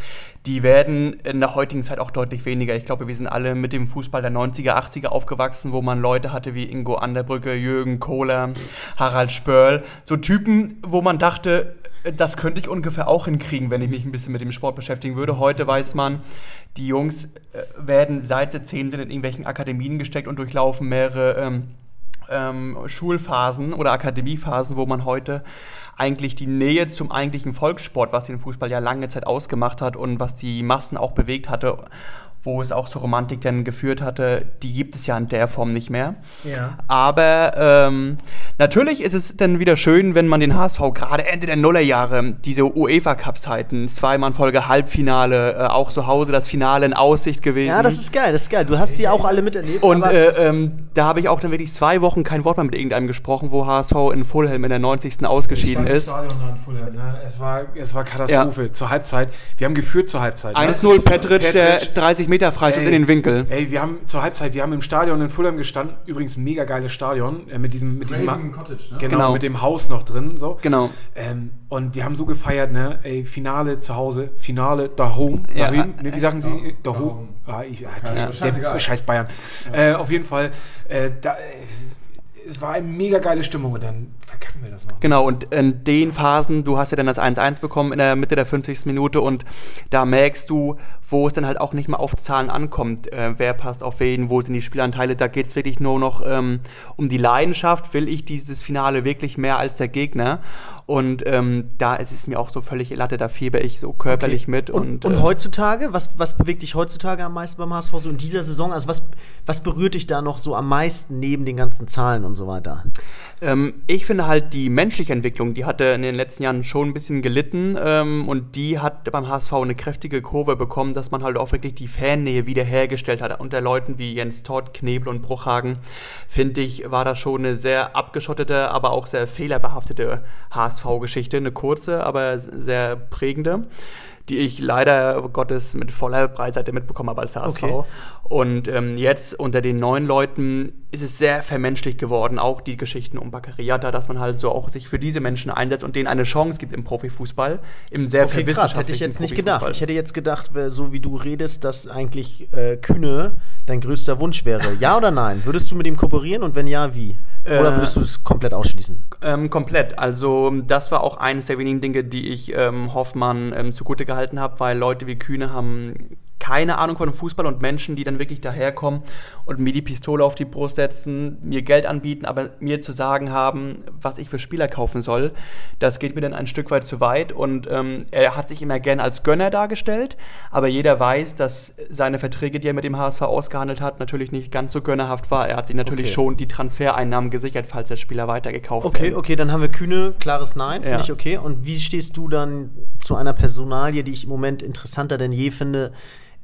die werden in der heutigen Zeit auch deutlich weniger. Ich glaube, wir sind alle mit dem Fußball der 90er, 80er aufgewachsen, wo man Leute hatte wie Ingo Anderbrücke, Jürgen Kohler, Harald Spörl, so Typen, wo man dachte, das könnte ich ungefähr auch hinkriegen, wenn ich mich ein bisschen mit dem Sport beschäftigen würde. Heute weiß man, die Jungs äh, werden seit sie zehn sind in irgendwelchen Akademien gesteckt und durchlaufen mehrere ähm, ähm, Schulphasen oder Akademiephasen, wo man heute eigentlich die Nähe zum eigentlichen Volkssport, was den Fußball ja lange Zeit ausgemacht hat und was die Massen auch bewegt hatte wo es auch zur Romantik dann geführt hatte, die gibt es ja in der Form nicht mehr. Ja. Aber ähm, natürlich ist es dann wieder schön, wenn man den HSV gerade Ende der Nullerjahre, diese UEFA-Cup-Zeiten, zweimal in Folge Halbfinale, äh, auch zu Hause das Finale in Aussicht gewesen. Ja, das ist geil, das ist geil. Du hast die auch alle miterlebt. und aber- äh, ähm, da habe ich auch dann wirklich zwei Wochen kein Wort mehr mit irgendeinem gesprochen, wo HSV in Fulham in der 90. ausgeschieden im ist. Stadion in Fulham, ne? es, war, es war Katastrophe. Zur Halbzeit. Wir haben geführt zur Halbzeit. ne? 1-0 Petric, der Petric. 30 Meter Freistoß Ey. in den Winkel. Ey, wir haben zur Halbzeit, wir haben im Stadion in Fulham gestanden. Übrigens ein mega geiles Stadion äh, mit diesem, mit diesem Cottage, ne? genau, Genau. mit dem Haus noch drin. So. Genau. Ähm, und wir haben so gefeiert, ne? Ey, Finale zu Hause, Finale daheim. Ja. daheim ne, wie sagen Sie? Daheim. Daheim. Ah, ich, ah, Ja, der, der Scheiß Bayern. Äh, auf jeden Fall, äh, da, äh, es war eine mega geile Stimmung und dann verkacken wir das noch. Genau, und in den Phasen, du hast ja dann das 1-1 bekommen in der Mitte der 50. Minute und da merkst du, wo es dann halt auch nicht mehr auf Zahlen ankommt, äh, wer passt auf wen, wo sind die Spielanteile, da geht es wirklich nur noch ähm, um die Leidenschaft, will ich dieses Finale wirklich mehr als der Gegner und ähm, da ist es mir auch so völlig Latte, da fieber ich so körperlich mit. Und, Und, und äh, heutzutage, was, was bewegt dich heutzutage am meisten beim HSV so in dieser Saison? Also was, was berührt dich da noch so am meisten neben den ganzen Zahlen und so weiter? Ähm, ich finde halt die menschliche Entwicklung, die hatte in den letzten Jahren schon ein bisschen gelitten ähm, und die hat beim HSV eine kräftige Kurve bekommen, dass man halt auch wirklich die Fannähe wiederhergestellt hat. Unter Leuten wie Jens Todd, Knebel und Bruchhagen, finde ich, war das schon eine sehr abgeschottete, aber auch sehr fehlerbehaftete HSV-Geschichte. Eine kurze, aber sehr prägende die ich leider Gottes mit voller Breitseite mitbekommen habe als HSV. Okay. Und ähm, jetzt unter den neuen Leuten ist es sehr vermenschlicht geworden, auch die Geschichten um Bakariata, dass man halt so auch sich für diese Menschen einsetzt und denen eine Chance gibt im Profifußball, im sehr Okay, krass, hätte ich jetzt nicht gedacht. Ich hätte jetzt gedacht, so wie du redest, dass eigentlich äh, Kühne dein größter Wunsch wäre. Ja oder nein? Würdest du mit ihm kooperieren und wenn ja, wie? Oder würdest du es komplett ausschließen? Ähm, komplett. Also das war auch eines der wenigen Dinge, die ich ähm, Hoffmann ähm, zugute gehalten habe, weil Leute wie Kühne haben keine Ahnung von Fußball und Menschen, die dann wirklich daherkommen und mir die Pistole auf die Brust setzen, mir Geld anbieten, aber mir zu sagen haben, was ich für Spieler kaufen soll, das geht mir dann ein Stück weit zu weit. Und ähm, er hat sich immer gern als Gönner dargestellt, aber jeder weiß, dass seine Verträge, die er mit dem HSV ausgehandelt hat, natürlich nicht ganz so gönnerhaft war. Er hat sich natürlich Okay. schon die Transfereinnahmen gesichert, falls der Spieler weitergekauft Okay, werden. okay, dann haben wir Kühne, klares Nein, finde Ja. ich okay. Und wie stehst du dann zu einer Personalie, die ich im Moment interessanter denn je finde?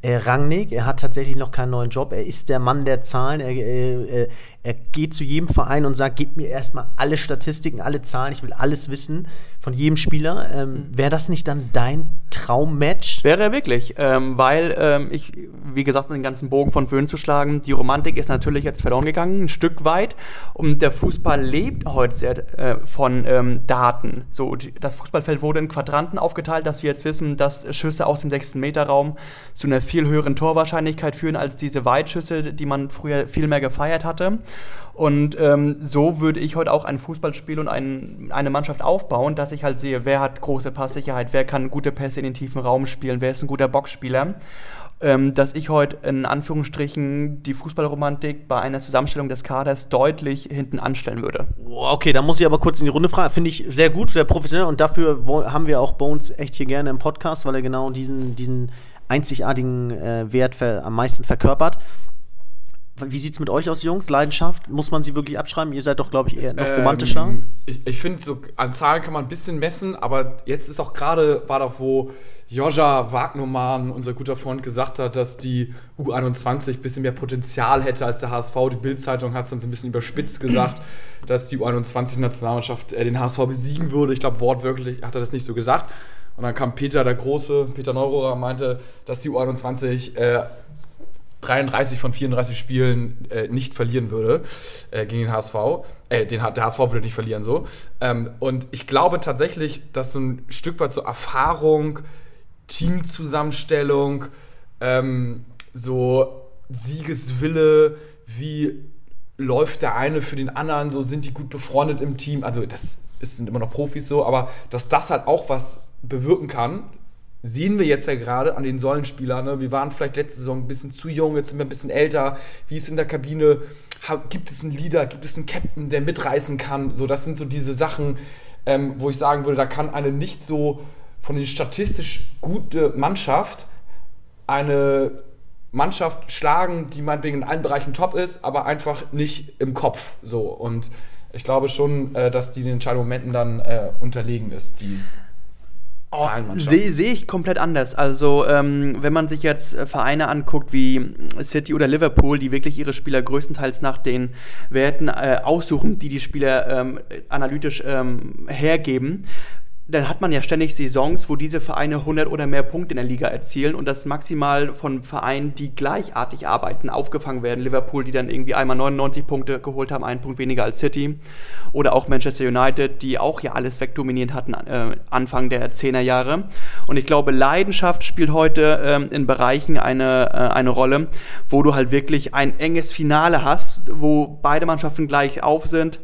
Äh, Rangnick, er hat tatsächlich noch keinen neuen Job. Er ist der Mann der Zahlen. Er, äh, äh, er geht zu jedem Verein und sagt: Gib mir erstmal alle Statistiken, alle Zahlen. Ich will alles wissen von jedem Spieler. Ähm, Wäre das nicht dann dein Traummatch? Wäre er wirklich, ähm, weil ähm, ich, wie gesagt, um den ganzen Bogen von Föhn zu schlagen, die Romantik ist natürlich jetzt verloren gegangen, ein Stück weit. Und der Fußball lebt heute sehr äh, von ähm, Daten. So, das Fußballfeld wurde in Quadranten aufgeteilt, dass wir jetzt wissen, dass Schüsse aus dem 6. Meter Raum zu einer viel höheren Torwahrscheinlichkeit führen als diese Weitschüsse, die man früher viel mehr gefeiert hatte. Und ähm, so würde ich heute auch ein Fußballspiel und ein, eine Mannschaft aufbauen, dass ich halt sehe, wer hat große Passsicherheit, wer kann gute Pässe in den tiefen Raum spielen, wer ist ein guter Boxspieler. Ähm, dass ich heute in Anführungsstrichen die Fußballromantik bei einer Zusammenstellung des Kaders deutlich hinten anstellen würde. Okay, da muss ich aber kurz in die Runde fragen. Finde ich sehr gut, sehr professionell und dafür haben wir auch Bones echt hier gerne im Podcast, weil er genau diesen, diesen einzigartigen äh, Wert am meisten verkörpert. Wie sieht's mit euch aus, Jungs? Leidenschaft? Muss man sie wirklich abschreiben? Ihr seid doch, glaube ich, eher noch romantischer. Ähm, ich ich finde, so an Zahlen kann man ein bisschen messen, aber jetzt ist auch gerade, war doch, wo Joja Wagnumann, unser guter Freund, gesagt hat, dass die U21 ein bisschen mehr Potenzial hätte als der HSV. Die Bild-Zeitung hat es dann so ein bisschen überspitzt gesagt, dass die U21-Nationalmannschaft äh, den HSV besiegen würde. Ich glaube, wortwörtlich hat er das nicht so gesagt. Und dann kam Peter, der Große, Peter Neurohrer, meinte, dass die U21 äh, 33 von 34 Spielen äh, nicht verlieren würde äh, gegen den HSV. Äh, den, der HSV würde nicht verlieren so. Ähm, und ich glaube tatsächlich, dass so ein Stück weit so Erfahrung, Teamzusammenstellung, ähm, so Siegeswille, wie läuft der eine für den anderen, so sind die gut befreundet im Team. Also das ist, sind immer noch Profis so, aber dass das halt auch was bewirken kann, sehen wir jetzt ja gerade an den Säulenspielern. Ne? Wir waren vielleicht letzte Saison ein bisschen zu jung, jetzt sind wir ein bisschen älter. Wie ist in der Kabine? Gibt es einen Leader? Gibt es einen Captain, der mitreißen kann? So, das sind so diese Sachen. ähm, wo ich sagen würde, da kann eine nicht so von den statistisch gute Mannschaft eine Mannschaft schlagen, die meinetwegen in allen Bereichen top ist, aber einfach nicht im Kopf. So. Und ich glaube schon, äh, dass die den entscheidenden Momenten dann äh, unterlegen ist, die Zahlenmannschaft. Sehe seh ich komplett anders. Also, ähm, wenn man sich jetzt äh, Vereine anguckt wie City oder Liverpool, die wirklich ihre Spieler größtenteils nach den Werten äh, aussuchen, die die Spieler ähm, analytisch ähm, hergeben, dann hat man ja ständig Saisons, wo diese Vereine 100 oder mehr Punkte in der Liga erzielen und das maximal von Vereinen, die gleichartig arbeiten, aufgefangen werden. Liverpool, die dann irgendwie einmal 99 Punkte geholt haben, einen Punkt weniger als City. Oder auch Manchester United, die auch ja alles wegdominiert hatten äh, Anfang der 10er Jahre. Und ich glaube, Leidenschaft spielt heute ähm, in Bereichen eine, äh, eine Rolle, wo du halt wirklich ein enges Finale hast, wo beide Mannschaften gleich auf sind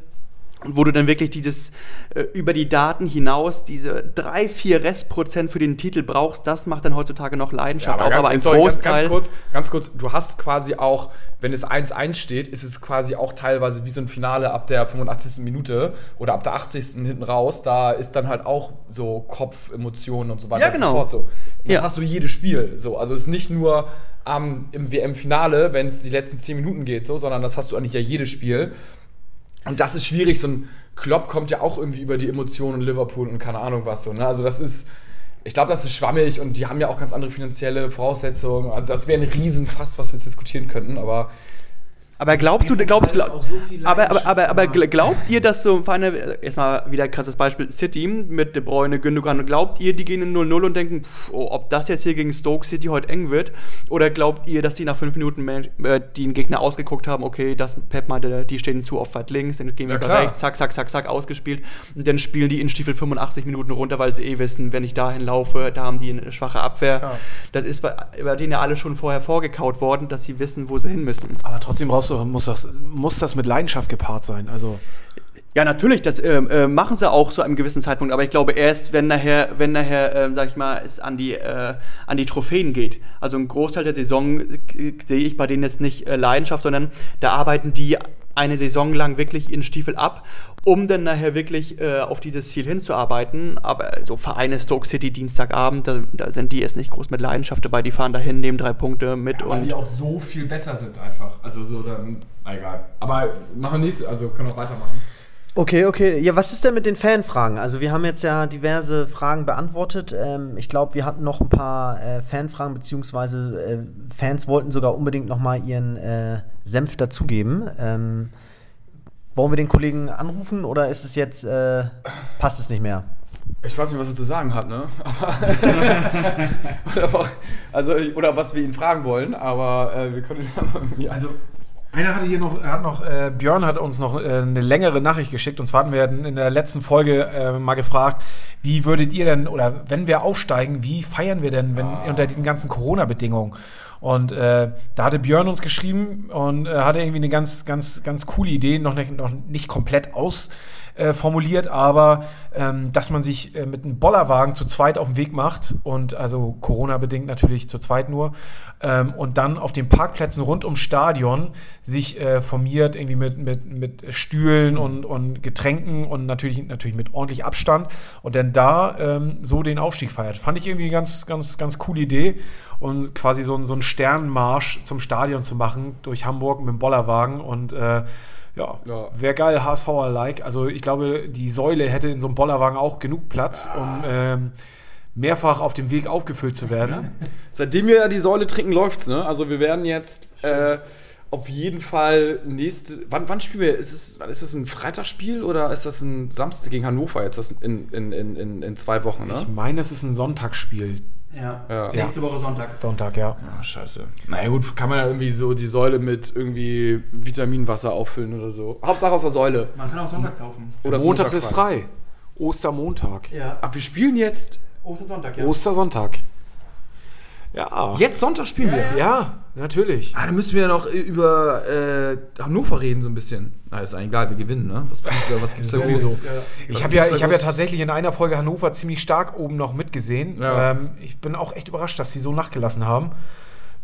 und wo du dann wirklich dieses äh, über die Daten hinaus diese drei, vier Restprozent für den Titel brauchst, das macht dann heutzutage noch Leidenschaft auf, aber ein sorry, ganz, Großteil. ganz, kurz, ganz kurz, du hast quasi auch, wenn es 1-1 steht, ist es quasi auch teilweise wie so ein Finale ab der 85. Minute oder ab der 80. hinten raus. Da ist dann halt auch so Kopf, Emotionen und so weiter Ja, genau. und so fort. So. Das Ja. hast du jedes Spiel. So. Also es ist nicht nur am im WM-Finale, wenn es die letzten 10 Minuten geht, so, sondern das hast du eigentlich ja jedes Spiel. Und das ist schwierig. So ein Klopp kommt ja auch irgendwie über die Emotionen Liverpool und keine Ahnung was so. Ne? Also das ist, ich glaube, das ist schwammig und die haben ja auch ganz andere finanzielle Voraussetzungen. Also das wäre ein Riesenfass, was wir jetzt diskutieren könnten. Aber Aber glaubst du, glaubst, glaub, so aber, aber, aber, aber glaubt ihr, dass so Vereine, erstmal wieder ein krasses Beispiel, City mit De Bruyne, Gündogan, glaubt ihr, die gehen in 0-0 und denken, pff, oh, ob das jetzt hier gegen Stoke City heute eng wird? Oder glaubt ihr, dass die nach fünf Minuten äh, den Gegner ausgeguckt haben, okay, das Pep meinte, die stehen zu oft weit links, dann gehen wir Ja, über klar. rechts, zack, zack, zack, zack, ausgespielt. Und dann spielen die in Stiefel 85 Minuten runter, weil sie eh wissen, wenn ich dahin laufe, da haben die eine schwache Abwehr. Ja. Das ist bei, bei denen ja alle schon vorher vorgekaut worden, dass sie wissen, wo sie hin müssen. Aber trotzdem brauchst du, muss, das, muss das mit Leidenschaft gepaart sein. Also, Ja, natürlich, das ähm, äh, machen sie auch zu einem gewissen Zeitpunkt, aber ich glaube erst, wenn nachher, wenn nachher, ähm, sag ich mal, es an die, äh, an die Trophäen geht. Also ein Großteil der Saison äh, sehe ich bei denen jetzt nicht äh, Leidenschaft, sondern da arbeiten die eine Saison lang wirklich in Stiefel ab, um dann nachher wirklich äh, auf dieses Ziel hinzuarbeiten. Aber so Vereine Stoke City Dienstagabend, da, da sind die jetzt nicht groß mit Leidenschaft dabei. Die fahren dahin, nehmen drei Punkte mit weil und die auch so viel besser sind einfach. Also so dann, egal. Aber machen wir nächste, also können wir auch weitermachen. Okay, okay. Ja, was ist denn mit den Fanfragen? Also wir haben jetzt ja diverse Fragen beantwortet. Ähm, ich glaube, wir hatten noch ein paar äh, Fanfragen, beziehungsweise äh, Fans wollten sogar unbedingt noch mal ihren äh, Senf dazugeben. Ähm, wollen wir den Kollegen anrufen oder ist es jetzt, äh, passt es nicht mehr? Ich weiß nicht, was er zu sagen hat, ne? oder, also, oder was wir ihn fragen wollen, aber äh, wir können ihn ja mal irgendwie. also einer hatte hier noch, hat noch äh, Björn hat uns noch äh, eine längere Nachricht geschickt. Und zwar hatten wir in der letzten Folge äh, mal gefragt, wie würdet ihr denn, oder wenn wir aufsteigen, wie feiern wir denn, wenn unter diesen ganzen Corona-Bedingungen? Und äh, da hatte Björn uns geschrieben und äh, hatte irgendwie eine ganz, ganz, ganz coole Idee, noch nicht, noch nicht komplett ausformuliert, äh, formuliert, aber ähm, dass man sich äh, mit einem Bollerwagen zu zweit auf den Weg macht und also Corona-bedingt natürlich zu zweit nur ähm, und dann auf den Parkplätzen rund ums Stadion sich äh, formiert, irgendwie mit, mit, mit Stühlen und, und Getränken und natürlich, natürlich mit ordentlich Abstand und dann da ähm, so den Aufstieg feiert. Fand ich irgendwie ganz, ganz, ganz coole Idee und quasi so, so einen Sternenmarsch zum Stadion zu machen durch Hamburg mit dem Bollerwagen und äh, ja, Ja. wäre geil, HSV-like. Also ich glaube, die Säule hätte in so einem Bollerwagen auch genug Platz, um ähm, mehrfach auf dem Weg aufgefüllt zu werden. Seitdem wir die Säule trinken, läuft's, ne? Also wir werden jetzt äh, auf jeden Fall nächste. Wann, wann spielen wir? Ist es, ist es ein Freitagsspiel oder ist das ein Samstag gegen Hannover jetzt das in, in, in, in, in zwei Wochen, ne? Ich meine, es ist ein Sonntagsspiel. Ja. Ja. nächste Woche Sonntag. Sonntag, ja. Ah, scheiße. Naja, gut, kann man ja irgendwie so die Säule mit irgendwie Vitaminwasser auffüllen oder so. Hauptsache aus der Säule. Man kann auch sonntags laufen. Oder Montag ist frei. Ostermontag. Ja. Ach, wir spielen jetzt. Ostersonntag, Ostersonntag. Ja. Jetzt Sonntag spielen wir. Ja, natürlich. Ah, dann müssen wir ja noch über äh, Hannover reden, so ein bisschen. Na, ist eigentlich egal, wir gewinnen, ne? Was, was gibt's da Sowieso. groß? Ich habe ja, ich hab ja tatsächlich in einer Folge Hannover ziemlich stark oben noch mitgesehen. Ja. Ähm, ich bin auch echt überrascht, dass sie so nachgelassen haben.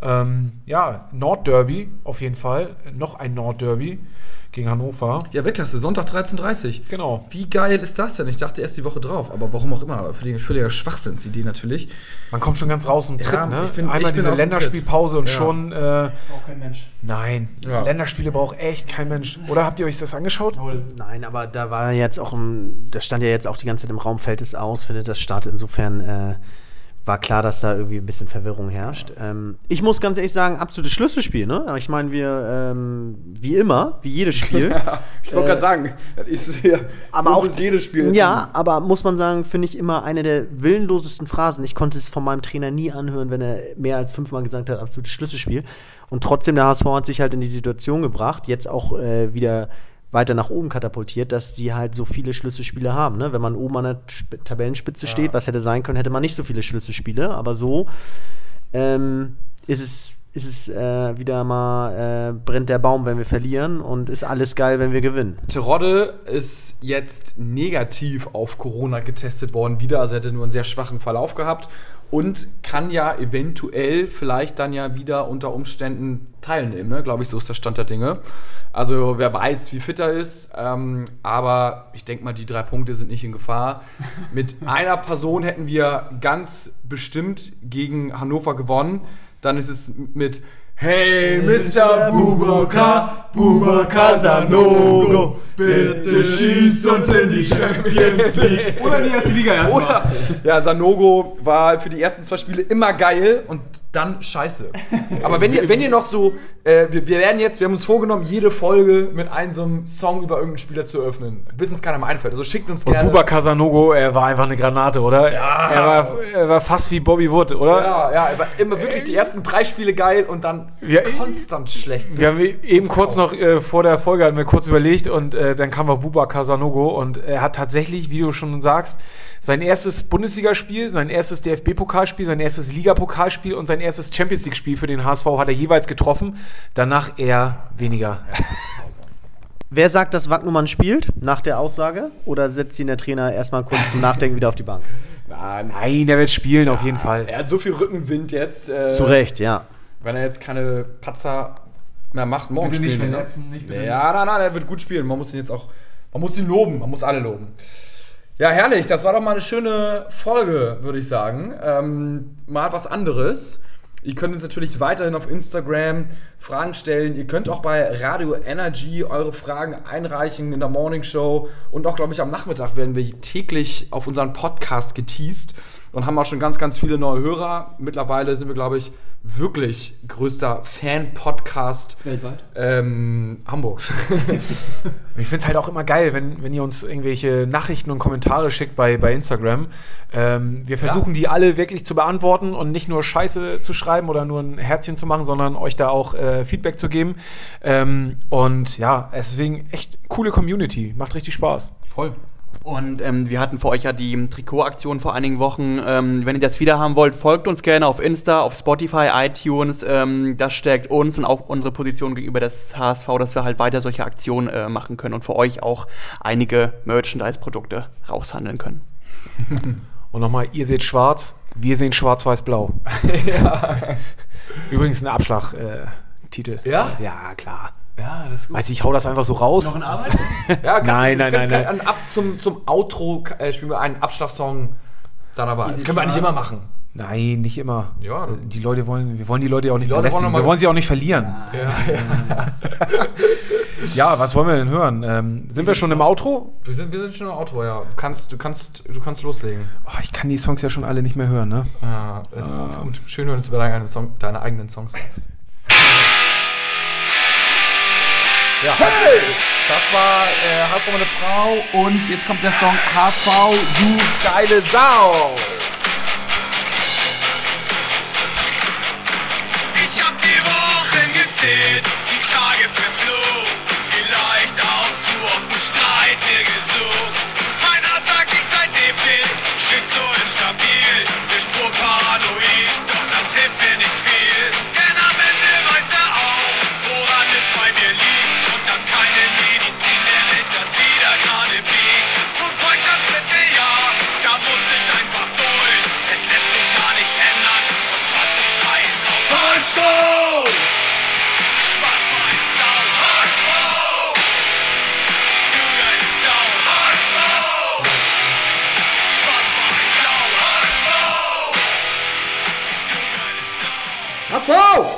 Ähm, ja, Nordderby auf jeden Fall. Noch ein Nordderby gegen Hannover. Ja, Weltklasse, Sonntag 13.30 Genau. Wie geil ist das denn? Ich dachte erst die Woche drauf, aber warum auch immer. Völliger, völliger Schwachsinnsidee natürlich. Man kommt schon ganz raus und Ja, Tritt, ne? ich bin- Einmal ich bin diese Länderspielpause und Ja. schon. Äh, Auch kein Mensch. nein, Ja. Länderspiele braucht echt kein Mensch. Oder habt ihr euch das angeschaut? Nein, aber da war jetzt auch im, da stand ja jetzt auch die ganze Zeit im Raum, fällt es aus, findet das statt. Insofern äh, war klar, dass da irgendwie ein bisschen Verwirrung herrscht. Ähm, ich muss ganz ehrlich sagen, absolutes Schlüsselspiel, ne? Ich meine, wir, ähm, wie immer, wie jedes Spiel. Ich wollte gerade sagen, das ist ja aber auch ist jedes Spiel. Ja, aber muss man sagen, finde ich immer eine der willenlosesten Phrasen. Ich konnte es von meinem Trainer nie anhören, wenn er mehr als fünfmal gesagt hat, absolutes Schlüsselspiel. Und trotzdem, der HSV hat sich halt in die Situation gebracht, jetzt auch äh, wieder weiter nach oben katapultiert, dass die halt so viele Schlüsselspiele haben. Ne? Wenn man oben an der Sp Tabellenspitze steht, was hätte sein können, hätte man nicht so viele Schlüsselspiele. Aber so ähm, ist es, ist es äh, wieder mal, äh, brennt der Baum, wenn wir verlieren und ist alles geil, wenn wir gewinnen. Terodde ist jetzt negativ auf Corona getestet worden wieder, also er hätte nur einen sehr schwachen Verlauf gehabt und kann ja eventuell vielleicht dann ja wieder unter Umständen teilnehmen, ne? glaube ich, so ist der Stand der Dinge. Also wer weiß, wie fit er ist, ähm, aber ich denke mal, die drei Punkte sind nicht in Gefahr. Mit einer Person hätten wir ganz bestimmt gegen Hannover gewonnen, dann ist es mit Hey Mr. Bubaka, Bubaka Sanogo, bitte schieß uns in die Champions League. Oder in die erste Liga erstmal. Ja, Sanogo war für die ersten zwei Spiele immer geil und dann scheiße. Aber wenn ihr, wenn ihr noch so, äh, wir, wir werden jetzt, wir haben uns vorgenommen, jede Folge mit einem so einem Song über irgendeinen Spieler zu öffnen, bis uns keiner mehr einfällt. Also schickt uns Und gerne. Buba Casanogo, er war einfach eine Granate, oder? Ja. Er war, er war fast wie Bobby Wood, oder? ja, ja, aber immer wirklich die ersten drei Spiele geil und dann Ja, konstant schlecht. Wir haben bis eben kurz noch äh, vor der Folge hatten wir kurz überlegt und äh, dann kam auch Buba Casanogo und er hat tatsächlich, wie du schon sagst, sein erstes Bundesligaspiel, sein erstes DFB-Pokalspiel, sein erstes Ligapokalspiel und sein erstes Champions League-Spiel für den HSV hat er jeweils getroffen. Danach eher weniger. Wer sagt, dass Wagnumann spielt nach der Aussage? Oder setzt ihn der Trainer erstmal kurz zum Nachdenken wieder auf die Bank? Nein, Nein, er wird spielen auf jeden Fall. er hat so viel Rückenwind jetzt. Äh, Zu Recht, ja. Wenn er jetzt keine Patzer mehr macht, morgen Bitte nicht spielen. wir, verletzen, nicht bitte ja, nein, nein, er wird gut spielen. Man muss ihn jetzt auch, man muss ihn loben, man muss alle loben. Ja, herrlich, das war doch mal eine schöne Folge, würde ich sagen. Ähm, mal was anderes. Ihr könnt uns natürlich weiterhin auf Instagram Fragen stellen. Ihr könnt auch bei Radio Energy eure Fragen einreichen in der Morning Show. Und auch, glaube ich, am Nachmittag werden wir täglich auf unseren Podcast geteased und haben auch schon ganz, ganz viele neue Hörer. Mittlerweile sind wir, glaube ich, wirklich größter Fan-Podcast Weltweit. ähm, Hamburgs. Ich finde es halt auch immer geil, wenn, wenn ihr uns irgendwelche Nachrichten und Kommentare schickt bei, bei Instagram. Ähm, wir versuchen die alle wirklich zu beantworten und nicht nur Scheiße zu schreiben oder nur ein Herzchen zu machen, sondern euch da auch äh, Feedback zu geben. Ähm, und ja, deswegen echt coole Community. Macht richtig Spaß. Voll. Und ähm, wir hatten für euch ja die Trikotaktion vor einigen Wochen. Ähm, wenn ihr das wieder haben wollt, folgt uns gerne auf Insta, auf Spotify, iTunes. Ähm, das stärkt uns und auch unsere Position gegenüber des HSV, dass wir halt weiter solche Aktionen äh, machen können und für euch auch einige Merchandise-Produkte raushandeln können. Und nochmal, ihr seht schwarz, wir sehen schwarz-weiß-blau. Übrigens ein Abschlag-Titel. Ja? Ja, klar. Ja, das ist gut. Weiß ich, hau das einfach so raus. Arbeit? Ja, kannst Nein, du, nein, können, nein, können, Ab, zum, zum Outro äh, spielen wir einen Abschlagssong dann aber. Das können wir eigentlich immer machen. Nein, nicht immer. Ja. Äh, Die Leute wollen, wir wollen die Leute auch nicht belästigen. wir wollen sie auch nicht verlieren. Ja, was wollen wir denn hören? Ähm, sind wir schon im Outro? Wir sind, wir sind schon im Auto, ja. Du kannst, du kannst, du kannst loslegen. Oh, ich kann die Songs ja schon alle nicht mehr hören, ne? Ja, es ist gut. Schön, wenn du über deine, Song, deine eigenen Songs sagst. Ja, hey! Das war äh, HSV meine Frau und jetzt kommt der Song HSV, du geile Sau. sind die Tage verflogen, vielleicht auch zu oft Streit mir gesucht. Mein Arzt sagt, ich sei debil, so instabil, der Spur paranoid, doch das hilft mir nicht viel. Denn am Ende weiß er auch, woran es bei mir liegt und dass keine Medizin der Welt das wieder gerade biegt. Und folgt das dritte Jahr, da muss ich einfach durch, es lässt sich ja nicht ändern und trotzdem scheiß ich auf Deutschland! Schwarz-Weiß-Blau,